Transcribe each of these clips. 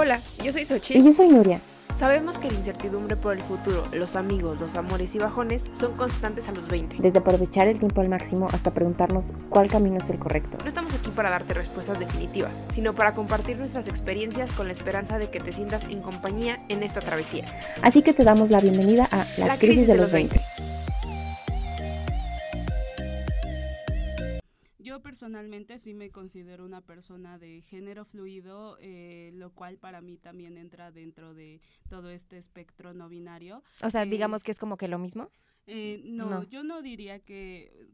Hola, yo soy Y Xochitl. yo soy Nuria. Sabemos que la incertidumbre por el futuro, los amigos, los amores y bajones son constantes a los 20. Desde aprovechar el tiempo al máximo hasta preguntarnos cuál camino es el correcto. No estamos aquí para darte respuestas definitivas, sino para compartir nuestras experiencias con la esperanza de que te sientas en compañía en esta travesía. Así que te damos la bienvenida a La, crisis, de los 20. Yo personalmente sí me considero una persona de género fluido, eh, lo cual para mí también entra dentro de todo este espectro no binario. O sea, Eh, digamos que es como que lo mismo. Eh, no, No. yo no diría que,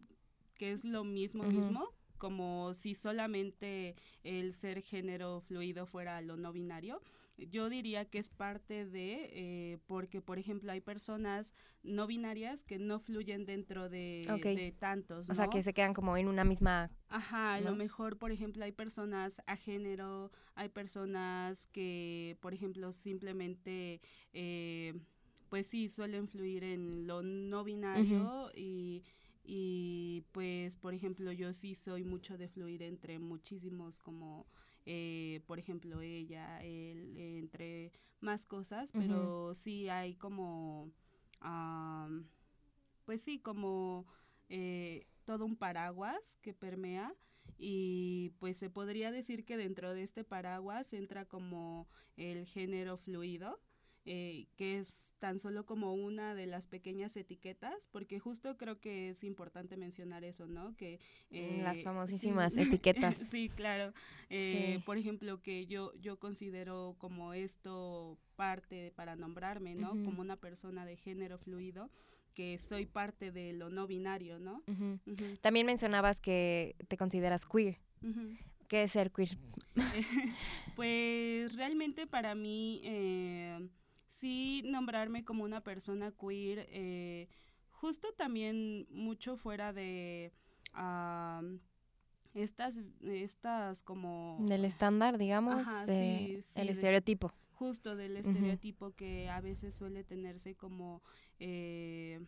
que es lo mismo mismo, como si solamente el ser género fluido fuera lo no binario. Yo diría que es parte de, eh, porque por ejemplo hay personas no binarias que no fluyen dentro de, tantos. O sea, que se quedan como en una misma... Ajá, a lo mejor, por ejemplo, hay personas a género, hay personas que, por ejemplo, simplemente, eh, pues sí, suelen fluir en lo no binario y, y, pues, por ejemplo, yo sí soy mucho de fluir entre muchísimos como... eh, por ejemplo, ella, él, entre más cosas, pero sí hay como, am, pues sí, como eh, todo un paraguas que permea y pues se podría decir que dentro de este paraguas entra como el género fluido, eh, que es tan solo como una de las pequeñas etiquetas, porque justo creo que es importante mencionar eso, ¿no? Que Las eh, famosísimas sí, etiquetas. sí, claro. Eh, Sí. Por ejemplo, que yo, yo considero como esto parte para nombrarme, ¿no? Como una persona de género fluido, que soy parte de lo no binario, ¿no? También mencionabas que te consideras queer. ¿Qué es ser queer? pues realmente para mí eh, sí nombrarme como una persona queer, eh, justo también mucho fuera de am, estas, estas como... Del estándar, digamos, Ajá, de- sí, sí, el de- estereotipo. justo del estereotipo que a veces suele tenerse como, eh,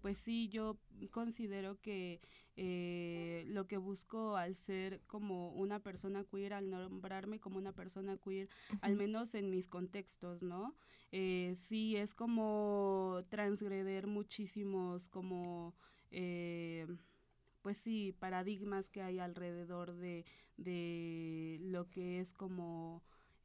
pues sí, yo considero que eh, lo que busco al ser como una persona queer, al nombrarme como una persona queer, al menos en mis contextos, ¿no? Eh, sí, es como transgreder muchísimos como... eh, pues sí, paradigmas que hay alrededor de, de lo que es como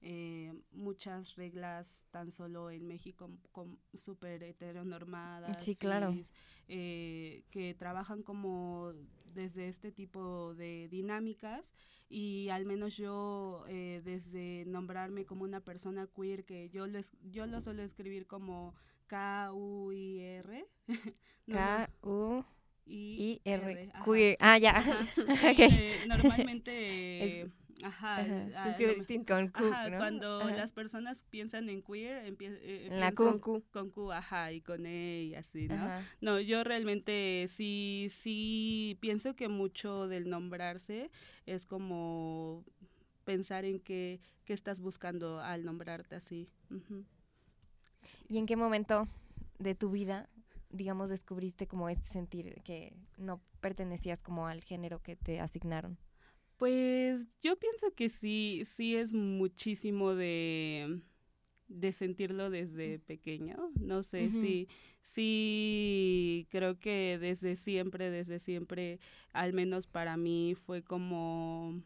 eh, muchas reglas tan solo en México com- súper heteronormadas. Sí, claro. cis, eh, que trabajan como desde este tipo de dinámicas y al menos yo eh, desde nombrarme como una persona queer que yo lo, es- yo lo suelo escribir como K-U-I-R. No, K-U-I-R. I-R, ajá. Queer. Ah, ya. Normalmente, ajá, Ajá. ah, lo- distinto con Q, ajá, ¿no? cuando Ajá. las personas piensan en queer, empie- eh, En la Q. con Q, ajá, y con E y así, ¿no? No, yo realmente sí, sí pienso que mucho del nombrarse es como pensar en qué, qué estás buscando al nombrarte así. Ujú. ¿Y en qué momento de tu vida, digamos, descubriste como este sentir que no pertenecías como al género que te asignaron? Pues yo pienso que sí, sí es muchísimo de, de sentirlo desde pequeño. No sé, Ujú. sí, sí, creo que desde siempre, desde siempre, al menos para mí fue como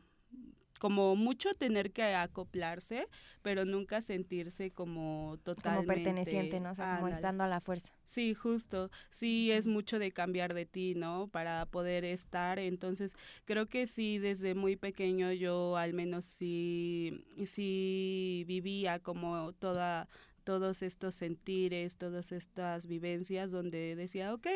como mucho tener que acoplarse, pero nunca sentirse como totalmente Como perteneciente, ¿no? O sea, como estando a la fuerza. Sí, justo. Sí, es mucho de cambiar de ti, ¿no? Para poder estar. Entonces, creo que sí, desde muy pequeño yo al menos sí, sí vivía como toda todos estos sentires, todas estas vivencias donde decía, ok,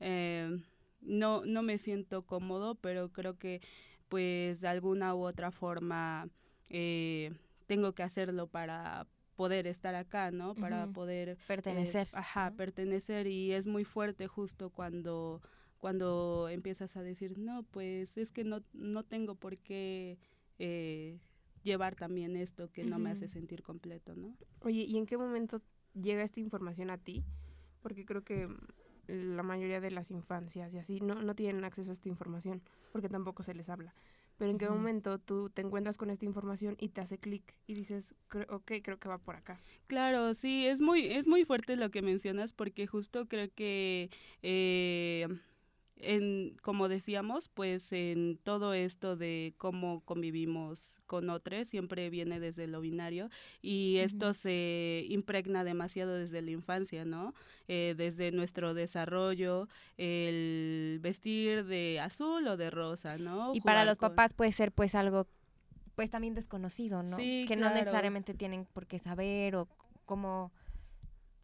eh, no, no me siento cómodo, pero creo que pues de alguna u otra forma eh, tengo que hacerlo para poder estar acá, ¿no? Para poder eh, Pertenecer. ajá, ¿no? pertenecer y es muy fuerte justo cuando cuando empiezas a decir, no, pues es que no, no tengo por qué eh, llevar también esto que no me hace sentir completo, ¿no? Oye, ¿y en qué momento llega esta información a ti? Porque creo que la mayoría de las infancias y así no, no tienen acceso a esta información porque tampoco se les habla. pero en qué momento tú te encuentras con esta información y te hace clic y dices, "Cre- ok, creo que va por acá. Claro, sí, es muy, es muy fuerte lo que mencionas porque justo creo que, eh, en, como decíamos, pues en todo esto de cómo convivimos con otros siempre viene desde lo binario y esto se impregna demasiado desde la infancia, ¿no? Eh, desde nuestro desarrollo, el vestir de azul o de rosa, ¿no? Y para los con- papás puede ser pues algo pues también desconocido, ¿no? Sí, que no necesariamente tienen por qué saber o cómo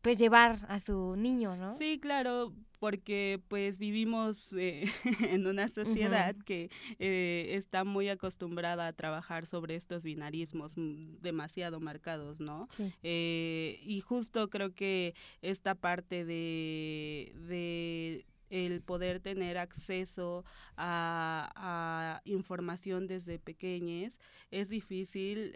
pues llevar a su niño, ¿no? Sí, claro, porque pues vivimos eh, en una sociedad que eh, está muy acostumbrada a trabajar sobre estos binarismos mm, demasiado marcados, ¿no? Sí. Eh, y justo creo que esta parte de, de el poder tener acceso a, a información desde pequeñez es difícil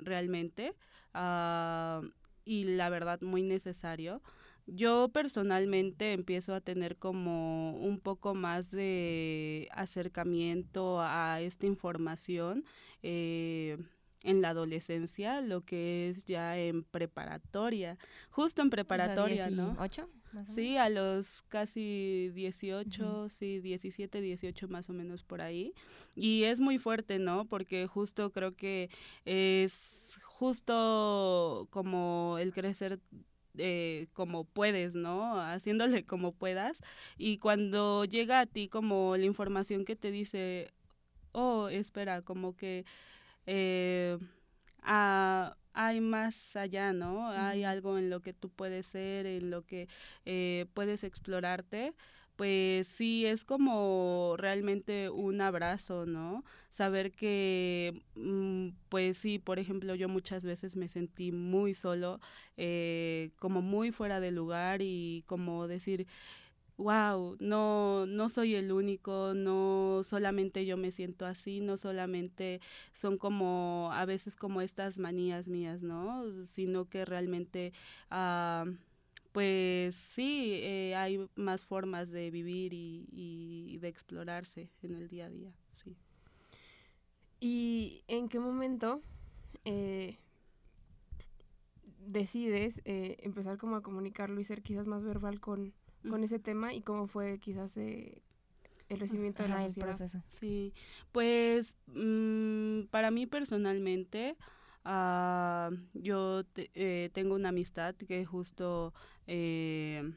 realmente ah, y la verdad muy necesario. Yo personalmente empiezo a tener como un poco más de acercamiento a esta información eh, en la adolescencia, lo que es ya en preparatoria, justo en preparatoria, ¿no? ¿Ocho? Sí, a los casi 18, sí, 17, 18 más o menos por ahí. Y es muy fuerte, ¿no? Porque justo creo que es justo como el crecer eh, como puedes, ¿no? Haciéndole como puedas. Y cuando llega a ti como la información que te dice, oh, espera, como que eh, ah, hay más allá, ¿no? Hay algo en lo que tú puedes ser, en lo que eh, puedes explorarte. Pues sí, es como realmente un abrazo, ¿no? Saber que, mm, pues sí, por ejemplo, yo muchas veces me sentí muy solo, eh, como muy fuera de lugar y como decir, wow, no, no soy el único, no solamente yo me siento así, no solamente son como a veces como estas manías mías, ¿no? Sino que realmente, ah, pues sí, eh, hay más formas de vivir y, y de explorarse en el día a día, sí. ¿Y en qué momento eh, decides eh, empezar como a comunicarlo y ser quizás más verbal con, con ese tema y cómo fue quizás eh, el recibimiento de la sociedad? proceso. Sí, pues mm, para mí personalmente, ah, yo te- eh, tengo una amistad que justo eh,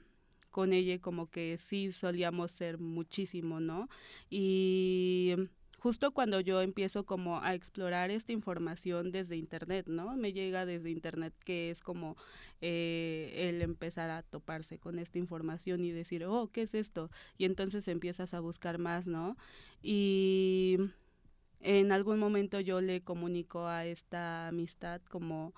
con ella como que sí solíamos ser muchísimo, ¿no? Y justo cuando yo empiezo como a explorar esta información desde internet, ¿no? Me llega desde internet que es como eh, el empezar a toparse con esta información y decir, oh, ¿qué es esto? Y entonces empiezas a buscar más, ¿no? Y en algún momento yo le comunico a esta amistad como,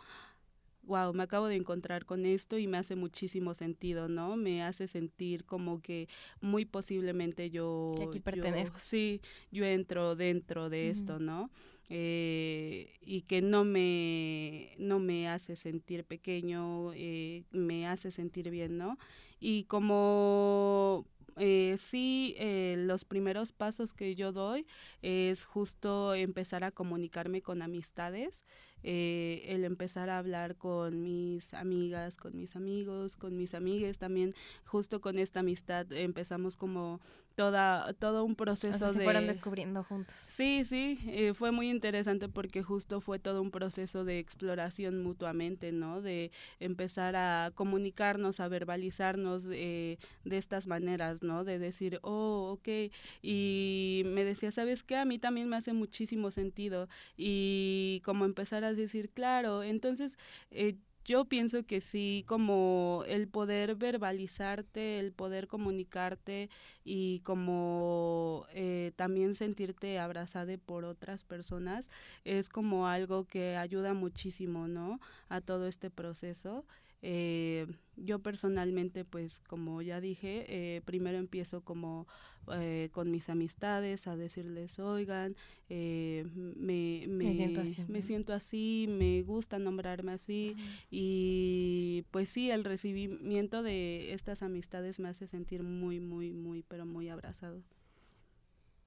wow, me acabo de encontrar con esto y me hace muchísimo sentido, ¿no? Me hace sentir como que muy posiblemente yo... Que aquí yo- pertenezco. sí, yo entro dentro de esto, ¿no? Eh, y que no me, no me hace sentir pequeño, eh, me hace sentir bien, ¿no? Y como eh, sí, eh, los primeros pasos que yo doy es justo empezar a comunicarme con amistades, eh, el empezar a hablar con mis amigas, con mis amigos, con mis amigues también, justo con esta amistad empezamos como toda, todo un O proceso sea, se de... fueron descubriendo juntos. Sí, sí, eh, fue muy interesante porque justo fue todo un proceso de exploración mutuamente, ¿no? De empezar a comunicarnos, a verbalizarnos eh, de estas maneras, ¿no? De decir, oh, ok, y me decía, ¿sabes qué? A mí también me hace muchísimo sentido y como empezar a decir, claro, entonces... Eh, yo pienso que sí, como el poder verbalizarte, el poder comunicarte y como eh, también sentirte abrazada por otras personas es como algo que ayuda muchísimo, ¿no? A todo este proceso. Eh, yo personalmente, pues como ya dije, eh, primero empiezo como eh, con mis amistades a decirles, oigan, eh, me, me, siento así, me siento así, me gusta nombrarme así y pues sí, el recibimiento de estas amistades me hace sentir muy, muy, muy, pero muy abrazado.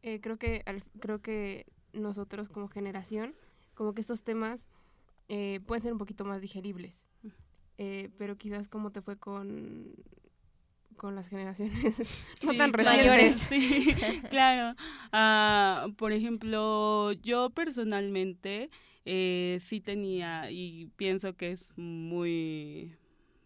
eh, creo que al- creo que nosotros como generación, como que estos temas eh, pueden ser un poquito más digeribles. Eh, pero quizás como te fue con con las generaciones no tan claro, recientes. Sí, claro. Ah, por ejemplo, yo personalmente eh, sí tenía y pienso que es muy,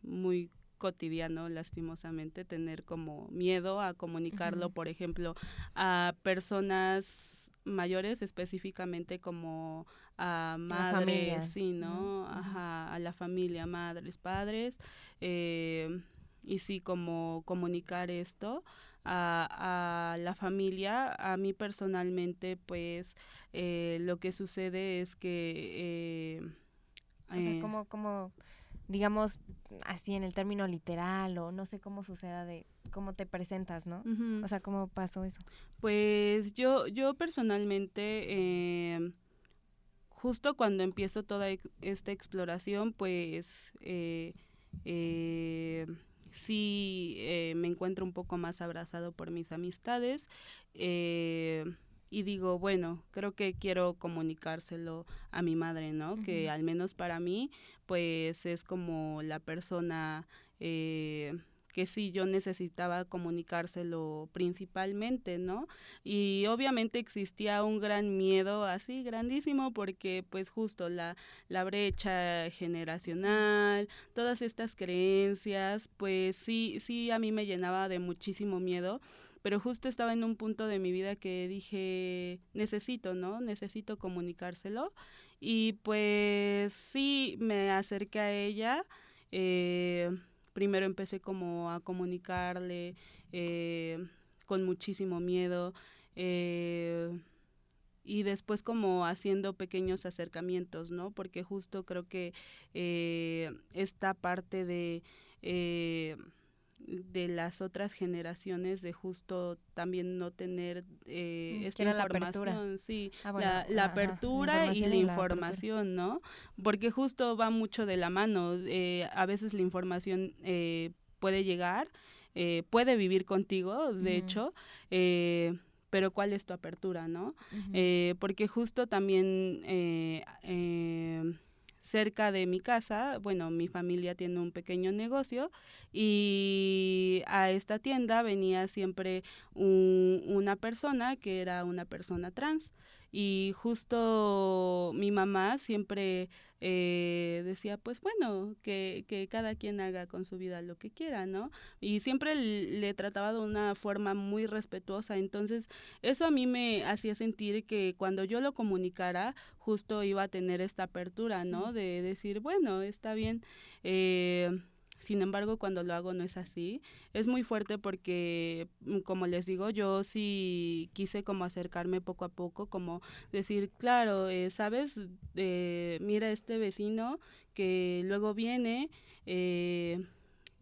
muy cotidiano, lastimosamente, tener como miedo a comunicarlo, por ejemplo, a personas mayores, específicamente como a madres, sí, ¿no? Ajá, a la familia, madres, padres. eh, y sí como comunicar esto a, a la familia. A mí personalmente, pues eh, lo que sucede es que... eh, O sea, eh, como, como, digamos, así en el término literal o no sé cómo suceda de cómo te presentas, ¿no? O sea, ¿cómo pasó eso? Pues yo, yo personalmente, eh, justo cuando empiezo toda esta exploración, pues eh, eh, sí eh, me encuentro un poco más abrazado por mis amistades eh, y digo, bueno, creo que quiero comunicárselo a mi madre, ¿no? Que al menos para mí, pues es como la persona... eh, que sí yo necesitaba comunicárselo principalmente, ¿no? Y obviamente existía un gran miedo así grandísimo porque pues justo la, la brecha generacional, todas estas creencias, pues sí, sí a mí me llenaba de muchísimo miedo, pero justo estaba en un punto de mi vida que dije, necesito, ¿no? Necesito comunicárselo. Y pues sí, me acerqué a ella. eh, primero empecé como a comunicarle eh, con muchísimo miedo eh, y después como haciendo pequeños acercamientos, ¿no? Porque justo creo que esta parte de... de las otras generaciones de justo también no tener eh, esta siquiera la apertura. información, sí, Ah, bueno, la, la ajá, la apertura y la y la apertura. información, ¿no? Porque justo va mucho de la mano. eh, a veces la información eh, puede llegar, eh, puede vivir contigo, de hecho, eh, pero ¿cuál es tu apertura, no? Eh, porque justo también eh, eh, cerca de mi casa, bueno, mi familia tiene un pequeño negocio y a esta tienda venía siempre un- una persona que era una persona trans y justo mi mamá siempre eh, decía, pues bueno, que, que cada quien haga con su vida lo que quiera, ¿no? Y siempre le trataba de una forma muy respetuosa, entonces eso a mí me hacía sentir que cuando yo lo comunicara, justo iba a tener esta apertura, ¿no? De decir, bueno, está bien. eh, sin embargo, cuando lo hago no es así. Es muy fuerte porque, mm, como les digo, yo sí quise como acercarme poco a poco, como decir, claro, eh, sabes, Eh, mira este vecino que luego viene eh,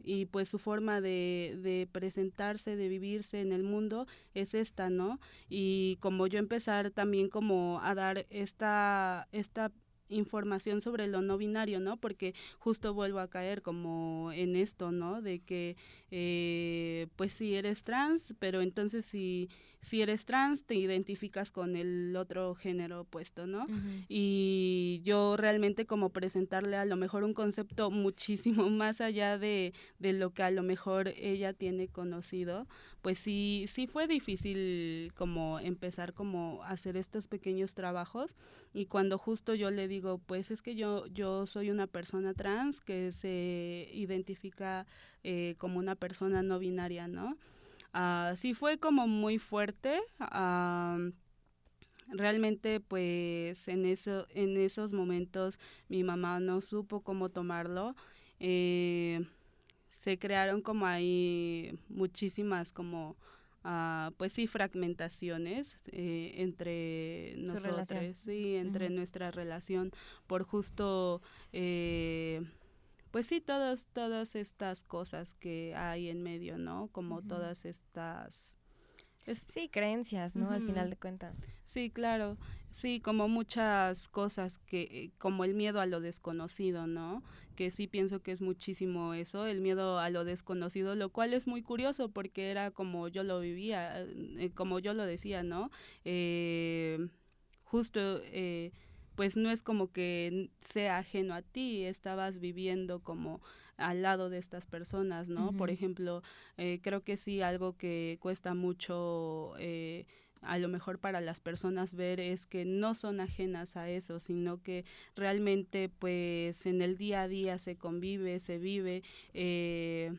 y pues su forma de, de presentarse, de vivirse en el mundo es esta, ¿no? Y como yo empezar también como a dar esta, esta información sobre lo no binario, ¿no? Porque justo vuelvo a caer como en esto, ¿no? De que, eh, pues si eres trans, pero entonces si, si eres trans te identificas con el otro género opuesto, ¿no? Y yo realmente como presentarle a lo mejor un concepto muchísimo más allá de, de lo que a lo mejor ella tiene conocido, pues sí, sí fue difícil como empezar como hacer estos pequeños trabajos y cuando justo yo le digo, pues es que yo, yo soy una persona trans que se identifica eh, como una persona no binaria, ¿no? Ah, sí fue como muy fuerte. ah, realmente pues en eso en esos momentos mi mamá no supo cómo tomarlo eh, se crearon como ahí muchísimas como ah, pues sí fragmentaciones eh, entre nosotros sí entre nuestra relación por justo eh, pues sí todas todas estas cosas que hay en medio no como todas estas Es, Sí, creencias, ¿no? Al final de cuentas. sí, claro. Sí, como muchas cosas que, como el miedo a lo desconocido, ¿no? Que sí pienso que es muchísimo eso, el miedo a lo desconocido, lo cual es muy curioso porque era como yo lo vivía, eh, como yo lo decía, ¿no? Eh, justo, eh, pues no es como que sea ajeno a ti, estabas viviendo como al lado de estas personas, ¿no? Por ejemplo, eh, creo que sí algo que cuesta mucho eh, a lo mejor para las personas ver es que no son ajenas a eso, sino que realmente pues en el día a día se convive, se vive eh,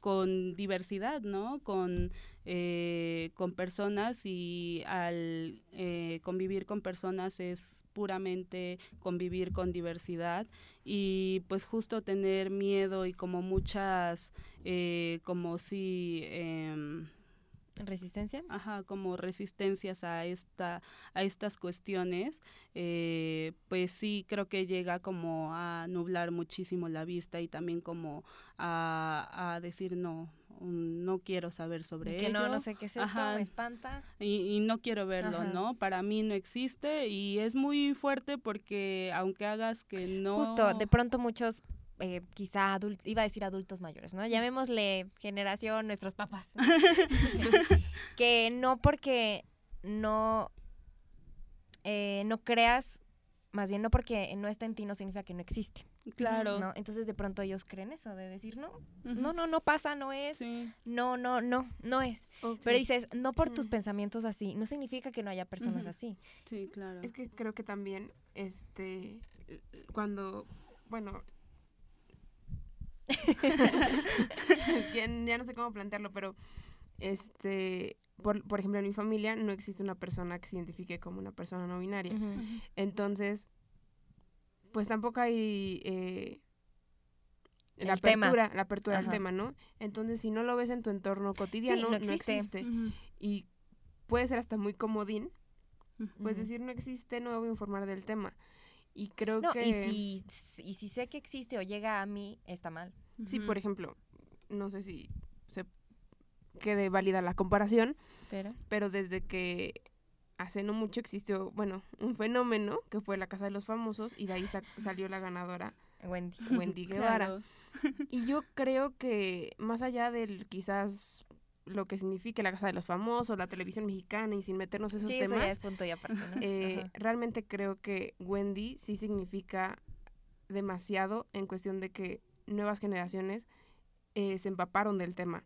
con diversidad, ¿no? Con, eh, con personas y al eh, convivir con personas es puramente convivir con diversidad y pues justo tener miedo y como muchas, eh, como si... em, ¿Resistencia? ajá, como resistencias a esta, a estas cuestiones, eh, pues sí creo que llega como a nublar muchísimo la vista y también como a, a decir no, no quiero saber sobre que ello no, no sé qué es esto, Ajá. me espanta. y, y no quiero verlo, Ajá. ¿no? Para mí no existe y es muy fuerte porque aunque hagas que no... Justo, de pronto muchos, eh, quizá adultos, iba a decir adultos mayores, ¿no? Llamémosle generación nuestros papás. que no porque no, eh, no creas, más bien no porque no está en ti no significa que no existe, Claro. ¿no? Entonces de pronto ellos creen eso, de decir, no, no, no, no pasa, no es, Sí, no, no, no, no es. Pero dices, no por tus pensamientos así, no significa que no haya personas así. sí, claro. Es que creo que también, este, cuando, bueno, es que ya no sé cómo plantearlo, pero, este, por, por ejemplo, en mi familia no existe una persona que se identifique como una persona no binaria. Entonces, pues tampoco hay eh, la tema. apertura, la apertura al tema, ¿no? Entonces, si no lo ves en tu entorno cotidiano, no no existe. Y puede ser hasta muy comodín, pues decir no existe, no me voy a informar del tema. Y creo No, que... y si, y si sé que existe o llega a mí, está mal. Sí, por ejemplo, no sé si se quede válida la comparación, Pero, pero desde que hace no mucho existió, bueno, un fenómeno que fue la Casa de los Famosos y de ahí sa- salió la ganadora Wendy. Wendy Guevara. Claro. Y yo creo que más allá del quizás lo que signifique la Casa de los Famosos, la televisión mexicana y sin meternos esos Sí, eso ya temas, es punto y aparte, ¿no? eh, realmente creo que Wendy sí significa demasiado en cuestión de que nuevas generaciones eh, se empaparon del tema.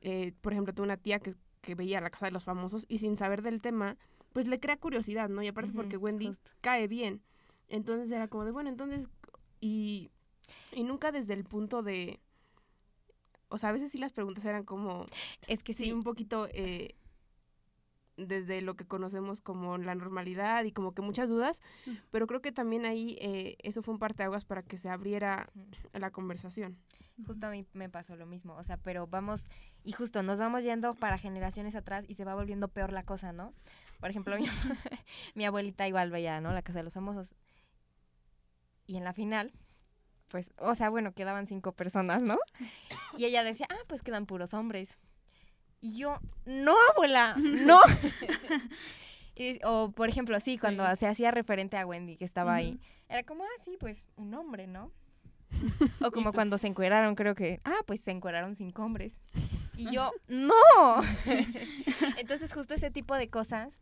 Eh, por ejemplo, tuve una tía que, que veía la casa de los famosos y sin saber del tema, pues le crea curiosidad, ¿no? Y aparte porque Wendy justo. cae bien. Entonces era como de, bueno, entonces, y, y nunca desde el punto de, o sea, a veces sí las preguntas eran como, Es que sí, sí, un poquito eh, desde lo que conocemos como la normalidad y como que muchas dudas, Mm. pero creo que también ahí eh, eso fue un parteaguas para que se abriera la conversación. justo a mí me pasó lo mismo, o sea, pero vamos, y justo nos vamos yendo para generaciones atrás y se va volviendo peor la cosa, ¿no? Por ejemplo, mi, mi abuelita igual veía, ¿no? La Casa de los Famosos. Y en la final, pues, o sea, bueno, quedaban cinco personas, ¿no? Y ella decía, ah, pues quedan puros hombres. Y yo, no, abuela, no. Y- o, por ejemplo, sí, cuando se hacía referente a Wendy, que estaba ahí, era como, ah, sí, pues un hombre, ¿no? O como cuando se encueraron, creo que, ah, pues se encueraron cinco hombres. Y yo, no. Entonces, justo ese tipo de cosas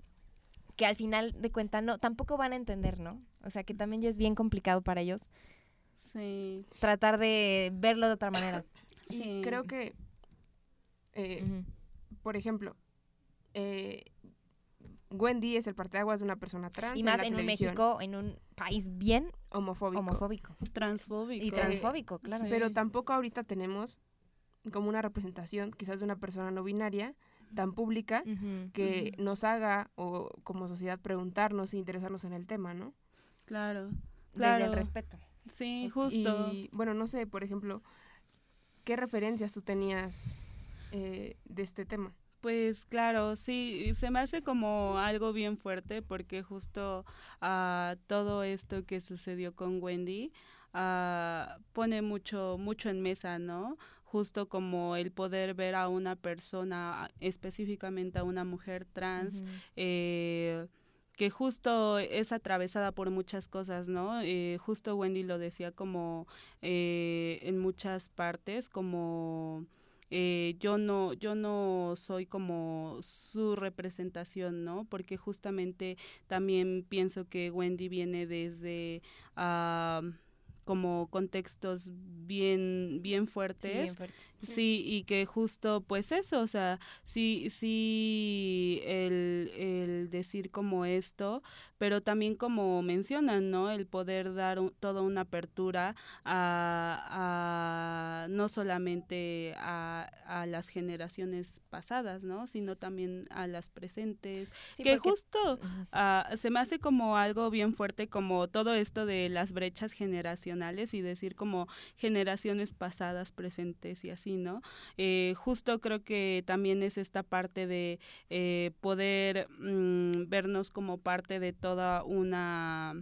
que al final de cuentas no, tampoco van a entender, ¿no? O sea, que también ya es bien complicado para ellos Sí, tratar de verlo de otra manera. sí. Y creo que, eh. Por ejemplo, eh, Wendy es el parteaguas de una persona trans Y en más la en un México, en un país bien homofóbico. homofóbico transfóbico. y transfóbico, claro. sí. Pero tampoco ahorita tenemos como una representación quizás de una persona no binaria tan pública que nos haga o como sociedad preguntarnos e interesarnos en el tema, ¿no? Claro, Desde claro. el respeto. Sí, Justo. justo. Y bueno, no sé, por ejemplo, ¿qué referencias tú tenías eh, de este tema? Pues claro, sí, se me hace como algo bien fuerte porque justo ah, todo esto que sucedió con Wendy ah, pone mucho, mucho en mesa, ¿no? justo como el poder ver a una persona, específicamente a una mujer trans, eh, que justo es atravesada por muchas cosas, ¿no? Eh, justo Wendy lo decía como eh, en muchas partes, como eh, yo no yo no soy como su representación no porque justamente también pienso que Wendy viene desde como contextos bien bien fuertes. Sí, y que justo pues eso, o sea, sí sí el, el decir como esto, pero también como mencionan, ¿no? El poder dar toda una apertura a, a no solamente a, a, las generaciones pasadas, ¿no? Sino también a las presentes, que justo uh, se me hace como algo bien fuerte como todo esto de las brechas generacionales y decir como generaciones pasadas, presentes y así, ¿no? Eh, justo creo que también es esta parte de eh, poder mm, vernos como parte de toda una...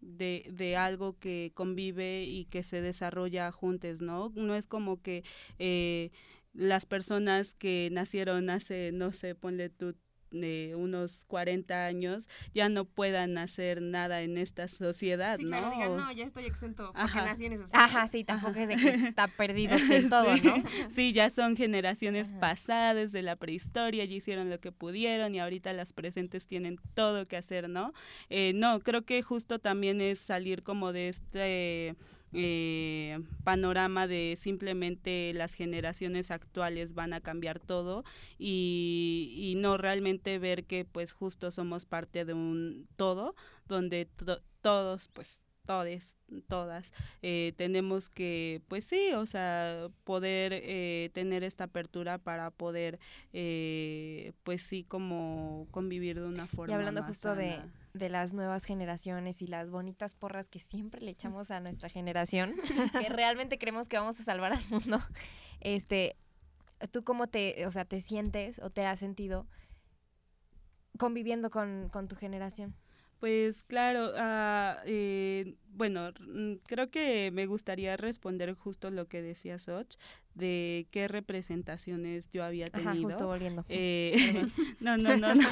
De, de, algo que convive y que se desarrolla juntos, ¿no? No es como que eh, las personas que nacieron hace, no sé, ponle tú de unos 40 años ya no puedan hacer nada en esta sociedad, sí, ¿no? Claro, digan, no, ya estoy exento porque Ajá. nací en esos Ajá, sí, tampoco es de que está perdido de todo, sí, ¿no? Sí, ya son generaciones Ajá. pasadas de la prehistoria, ya hicieron lo que pudieron y ahorita las presentes tienen todo que hacer, ¿no? Eh, no, creo que justo también es salir como de este eh, panorama de simplemente las generaciones actuales van a cambiar todo y, y, no realmente ver que pues justo somos parte de un todo donde to todos pues todes, todas, eh, tenemos que, pues sí, o sea, poder eh, tener esta apertura para poder, eh, pues sí, como convivir de una forma. Y hablando más justo sana. de, de las nuevas generaciones y las bonitas porras que siempre le echamos a nuestra generación, que realmente creemos que vamos a salvar al mundo, este, ¿tú cómo te, o sea, te sientes o te has sentido conviviendo con, con tu generación? Pues claro, uh, eh, bueno, creo que me gustaría responder justo lo que decía Soch, de qué representaciones yo había tenido. Ajá, justo volviendo. Eh, no, no, no, no,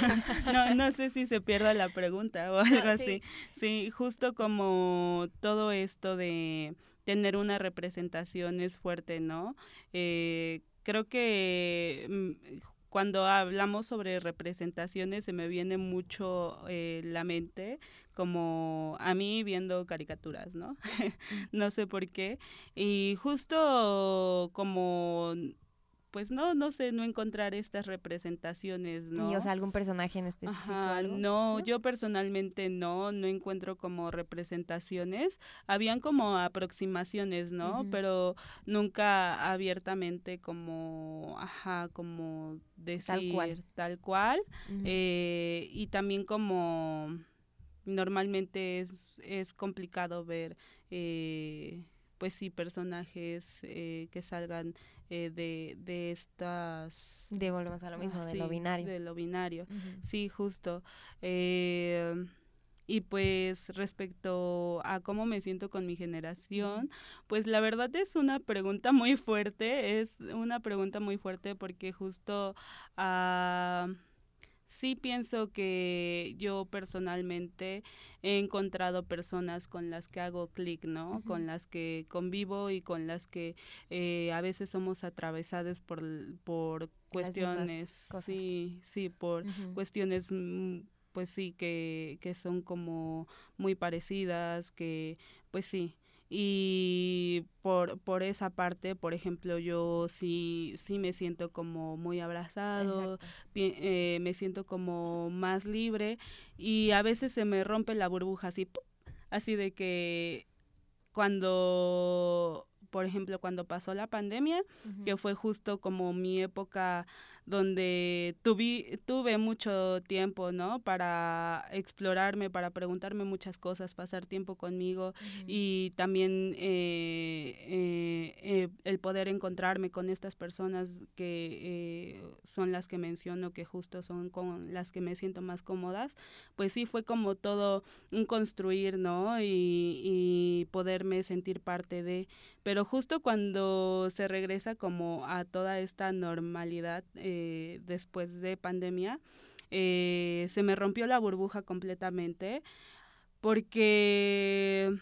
no, no sé si se pierda la pregunta o algo No, así. Sí, justo como todo esto de tener una representación es fuerte, ¿no? Eh, creo que mm, cuando hablamos sobre representaciones se me viene mucho eh, la mente como a mí viendo caricaturas, ¿no? no sé por qué. Y justo como pues no, no sé, no encontrar estas representaciones, ¿no? Y, o sea, algún personaje en específico. Ajá, no, yo personalmente no, no encuentro como representaciones. Habían como aproximaciones, ¿no? Pero nunca abiertamente como, ajá, como decir cual. tal cual. Eh, y también como normalmente es, es complicado ver, eh, pues sí, personajes eh, que salgan eh, de, de estas... De volvemos a lo mismo, ah, de sí, lo binario. De lo binario. Sí, justo. Eh, y pues respecto a cómo me siento con mi generación, pues la verdad es una pregunta muy fuerte, es una pregunta muy fuerte porque justo ah, sí pienso que yo personalmente he encontrado personas con las que hago clic, ¿no? Con las que convivo y con las que eh, a veces somos atravesadas por, por cuestiones, sí, sí, por cuestiones mm, pues sí que, que son como muy parecidas que pues sí y por, por esa parte por ejemplo yo sí sí me siento como muy abrazado eh, me siento como más libre y a veces se me rompe la burbuja así ¡pum! así de que cuando por ejemplo cuando pasó la pandemia que fue justo como mi época donde tuve, tuve mucho tiempo, ¿no? Para explorarme, para preguntarme muchas cosas, pasar tiempo conmigo y también eh, eh, eh, el poder encontrarme con estas personas que son las que menciono, que justo son con las que me siento más cómodas, pues sí fue como todo un construir, ¿no? Y, y poderme sentir parte de, pero justo cuando se regresa como a toda esta normalidad eh, después de pandemia, eh, se me rompió la burbuja completamente porque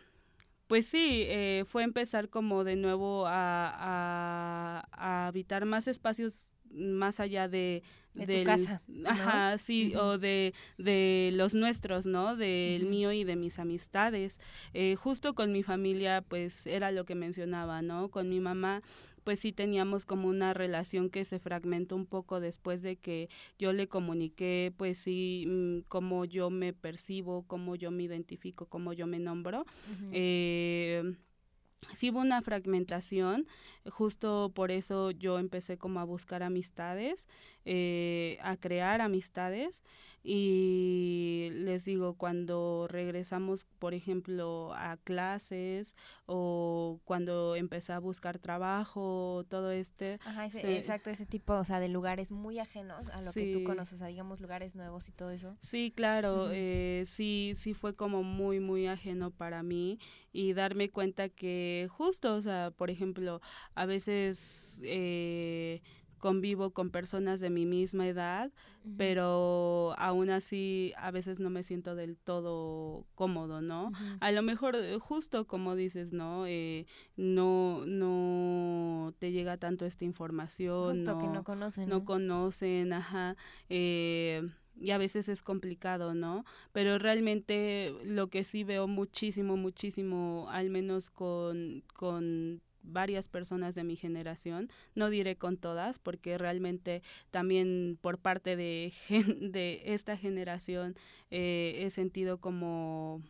pues sí, eh, fue empezar como de nuevo a, a, habitar más espacios más allá de, de tu casa. Ajá, sí, o de, de los nuestros, ¿no? Del mío y de mis amistades. Eh, justo con mi familia, pues era lo que mencionaba, ¿no? Con mi mamá pues sí teníamos como una relación que se fragmentó un poco después de que yo le comuniqué, pues sí, mm, cómo yo me percibo, cómo yo me identifico, cómo yo me nombro. eh, sí hubo una fragmentación, justo por eso yo empecé como a buscar amistades, eh, a crear amistades y les digo, cuando regresamos, por ejemplo, a clases o cuando empecé a buscar trabajo, todo este... Ajá, exacto, ese tipo, o sea, de lugares muy ajenos a lo que tú conoces, o sea, digamos, lugares nuevos y todo eso. Sí, claro, eh, sí, sí fue como muy, muy ajeno para mí y darme cuenta que justo, o sea, por ejemplo, a veces... Eh, convivo con personas de mi misma edad, pero aún así a veces no me siento del todo cómodo, ¿no? A lo mejor eh, justo como dices, ¿no? Eh, no, no te llega tanto esta información, justo que no conocen, no, conocen, ajá. Eh, y a veces es complicado, ¿no? Pero realmente lo que sí veo muchísimo, muchísimo, al menos con, con varias personas de mi generación, no diré con todas, porque realmente también por parte de, de esta generación eh, he sentido como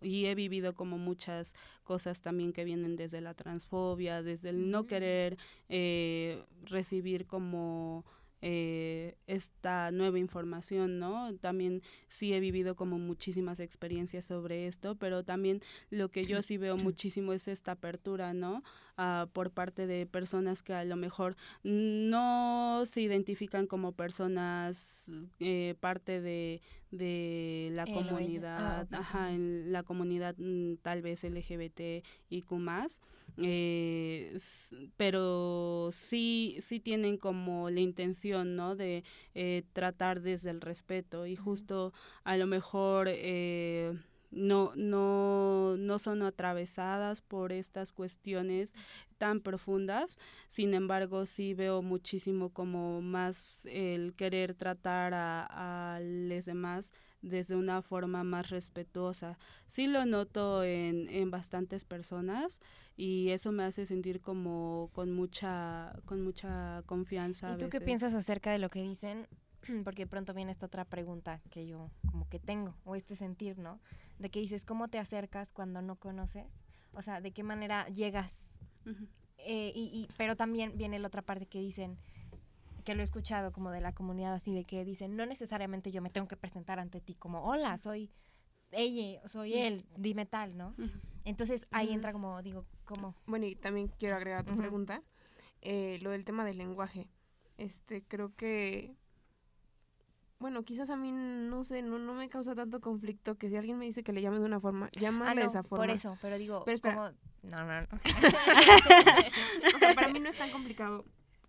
y he vivido como muchas cosas también que vienen desde la transfobia, desde el no querer eh, recibir como eh, esta nueva información, ¿no? También sí he vivido como muchísimas experiencias sobre esto, pero también lo que yo sí veo muchísimo es esta apertura, ¿no? Ah, por parte de personas que a lo mejor no se identifican como personas eh, parte de, de la comunidad, ah, ajá, en la comunidad mm, tal vez LGBT y más, eh, pero sí, sí tienen como la intención, ¿no? De eh, tratar desde el respeto y justo a lo mejor eh, no, no, no son atravesadas por estas cuestiones tan profundas, sin embargo sí veo muchísimo como más el querer tratar a, a los demás desde una forma más respetuosa. Sí lo noto en, en bastantes personas y eso me hace sentir como con mucha, con mucha confianza. ¿Y tú qué piensas acerca de lo que dicen? Porque pronto viene esta otra pregunta que yo como que tengo, o este sentir, ¿no? De que dices, ¿cómo te acercas cuando no conoces? O sea, ¿de qué manera llegas? Eh, y, y, pero también viene la otra parte que dicen, que lo he escuchado como de la comunidad así, de que dicen, no necesariamente yo me tengo que presentar ante ti como, hola, soy ella, soy él, dime tal, ¿no? Entonces ahí entra como, digo, ¿cómo? Bueno, y también quiero agregar a tu pregunta, eh, lo del tema del lenguaje. Este, creo que, bueno, quizás a mí, no sé, no, no me causa tanto conflicto que si alguien me dice que le llame de una forma, llámale ah, de esa forma. Por eso, pero digo, pero como... No, no, no. o sea, para mí no es tan complicado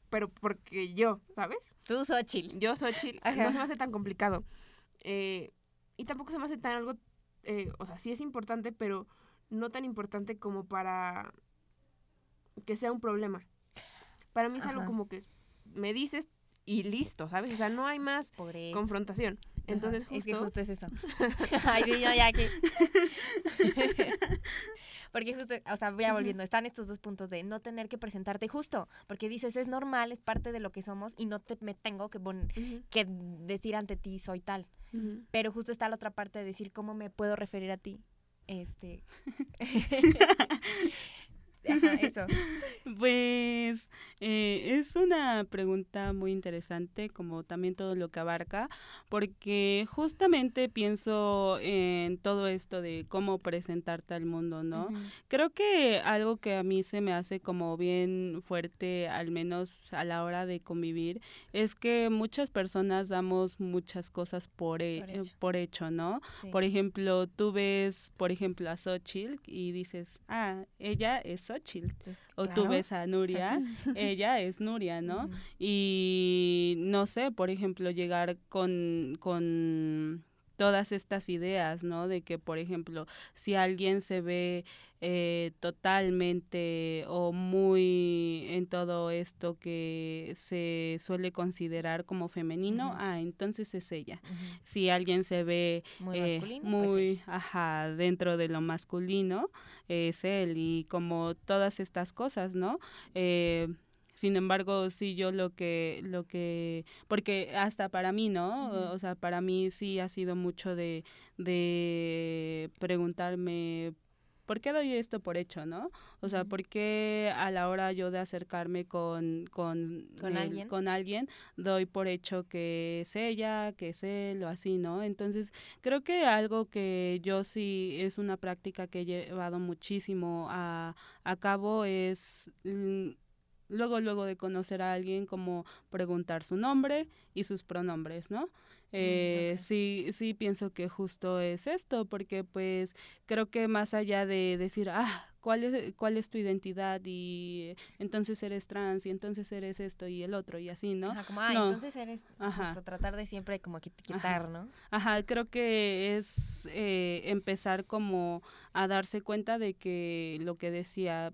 pero porque yo, ¿sabes? Tú, Xochitl. Yo, Xochitl. No se me hace tan complicado. Eh, y tampoco se me hace tan algo, eh, o sea, sí es importante, pero no tan importante como para que sea un problema. Para mí es algo como que me dices y listo, ¿sabes? O sea, no hay más confrontación. Entonces, justo... Es que justo es eso. Ay, sí, yo ya que... porque justo, o sea, voy a volviendo, están estos dos puntos de no tener que presentarte justo, porque dices, es normal, es parte de lo que somos y no te me tengo que, que decir ante ti soy tal. Pero justo está la otra parte de decir cómo me puedo referir a ti. Este... eso. Pues Eh, es una pregunta muy interesante, como también todo lo que abarca, porque justamente pienso en todo esto de cómo presentarte al mundo, ¿no? Creo que algo que a mí se me hace como bien fuerte, al menos a la hora de convivir, es que muchas personas damos muchas cosas por, e, por, hecho. ¿no? Por ejemplo, tú ves, por ejemplo, a Xochitl y dices, ah, ella es Xochitl. Pues, o tú ves a Nuria, ella es Nuria, ¿no? Y no sé, por ejemplo, llegar con, con todas estas ideas, ¿no? De que, por ejemplo, si alguien se ve eh, totalmente o muy en todo esto que se suele considerar como femenino, ah, entonces es ella. Si alguien se ve muy, eh, pues ajá, dentro de lo masculino, es él y como todas estas cosas, ¿no? Eh, sin embargo, sí yo lo que, lo que, porque hasta para mí, ¿no? O sea, para mí sí ha sido mucho de, de preguntarme ¿por qué doy esto por hecho, no? O sea, ¿por qué a la hora yo de acercarme con, con, ¿Con, alguien? con alguien doy por hecho que es ella, que es él o así, ¿no? Entonces, creo que algo que yo sí es una práctica que he llevado muchísimo a, a cabo es... Luego, luego de conocer a alguien, como preguntar su nombre y sus pronombres, ¿no? Mm, eh, Sí, sí pienso que justo es esto, porque pues creo que más allá de decir, ah, ¿cuál es, cuál es tu identidad? Y entonces eres trans, y entonces eres esto y el otro, y así, ¿no? Ajá, como, ah, entonces eres, Ajá. tratar de siempre como quitar, ¿no? Ajá, creo que es eh, empezar como a darse cuenta de que lo que decía,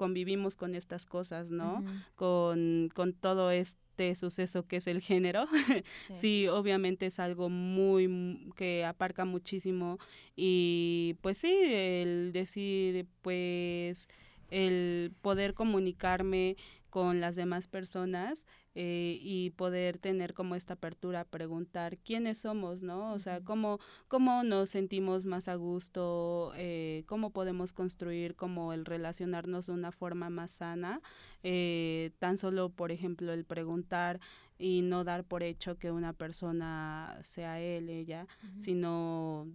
convivimos con estas cosas, ¿no? con, con todo este suceso que es el género. Sí. obviamente es algo muy que aparca muchísimo y pues sí, el decir pues el poder comunicarme con las demás personas eh, y poder tener como esta apertura a preguntar quiénes somos, ¿no? O sea, cómo, cómo nos sentimos más a gusto, eh, cómo podemos construir como el relacionarnos de una forma más sana, eh, tan solo, por ejemplo, el preguntar y no dar por hecho que una persona sea él, ella, sino,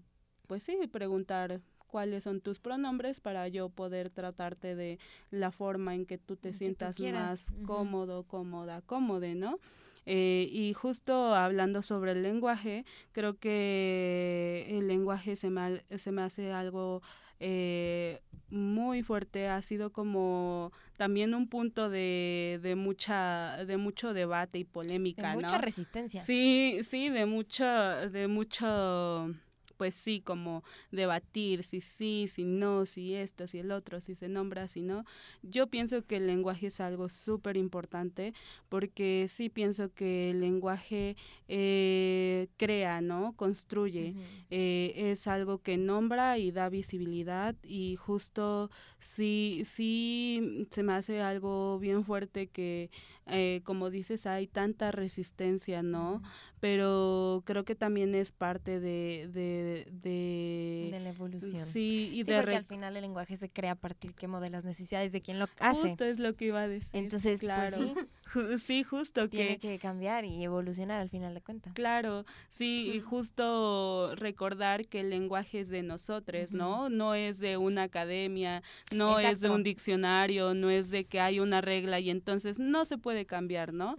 pues sí, preguntar cuáles son tus pronombres para yo poder tratarte de la forma en que tú te sientas más cómodo, cómoda, cómode, ¿no? Eh, y justo hablando sobre el lenguaje, creo que el lenguaje se me, se me hace algo eh, muy fuerte, ha sido como también un punto de, de mucha, de mucho debate y polémica, de mucha resistencia. Sí, sí, de mucho, de mucho pues sí, como debatir si sí, si no, si esto, si el otro, si se nombra, si no. Yo pienso que el lenguaje es algo súper importante porque sí pienso que el lenguaje eh, crea, ¿no? Construye. Eh, es algo que nombra y da visibilidad y justo sí, sí se me hace algo bien fuerte que eh, como dices, hay tanta resistencia, ¿no? Pero creo que también es parte de... De, de, la evolución. Sí, y de... Porque al final el lenguaje se crea a partir como de las necesidades de quien lo hace. Justo es lo que iba a decir. Entonces, pues claro. Sí. justo Tiene que... cambiar y evolucionar al final de cuentas. Claro, sí, y justo recordar que el lenguaje es de nosotros, ¿no? No es de una academia, no es de un diccionario, no es de que hay una regla y entonces no se puede de cambiar, ¿no?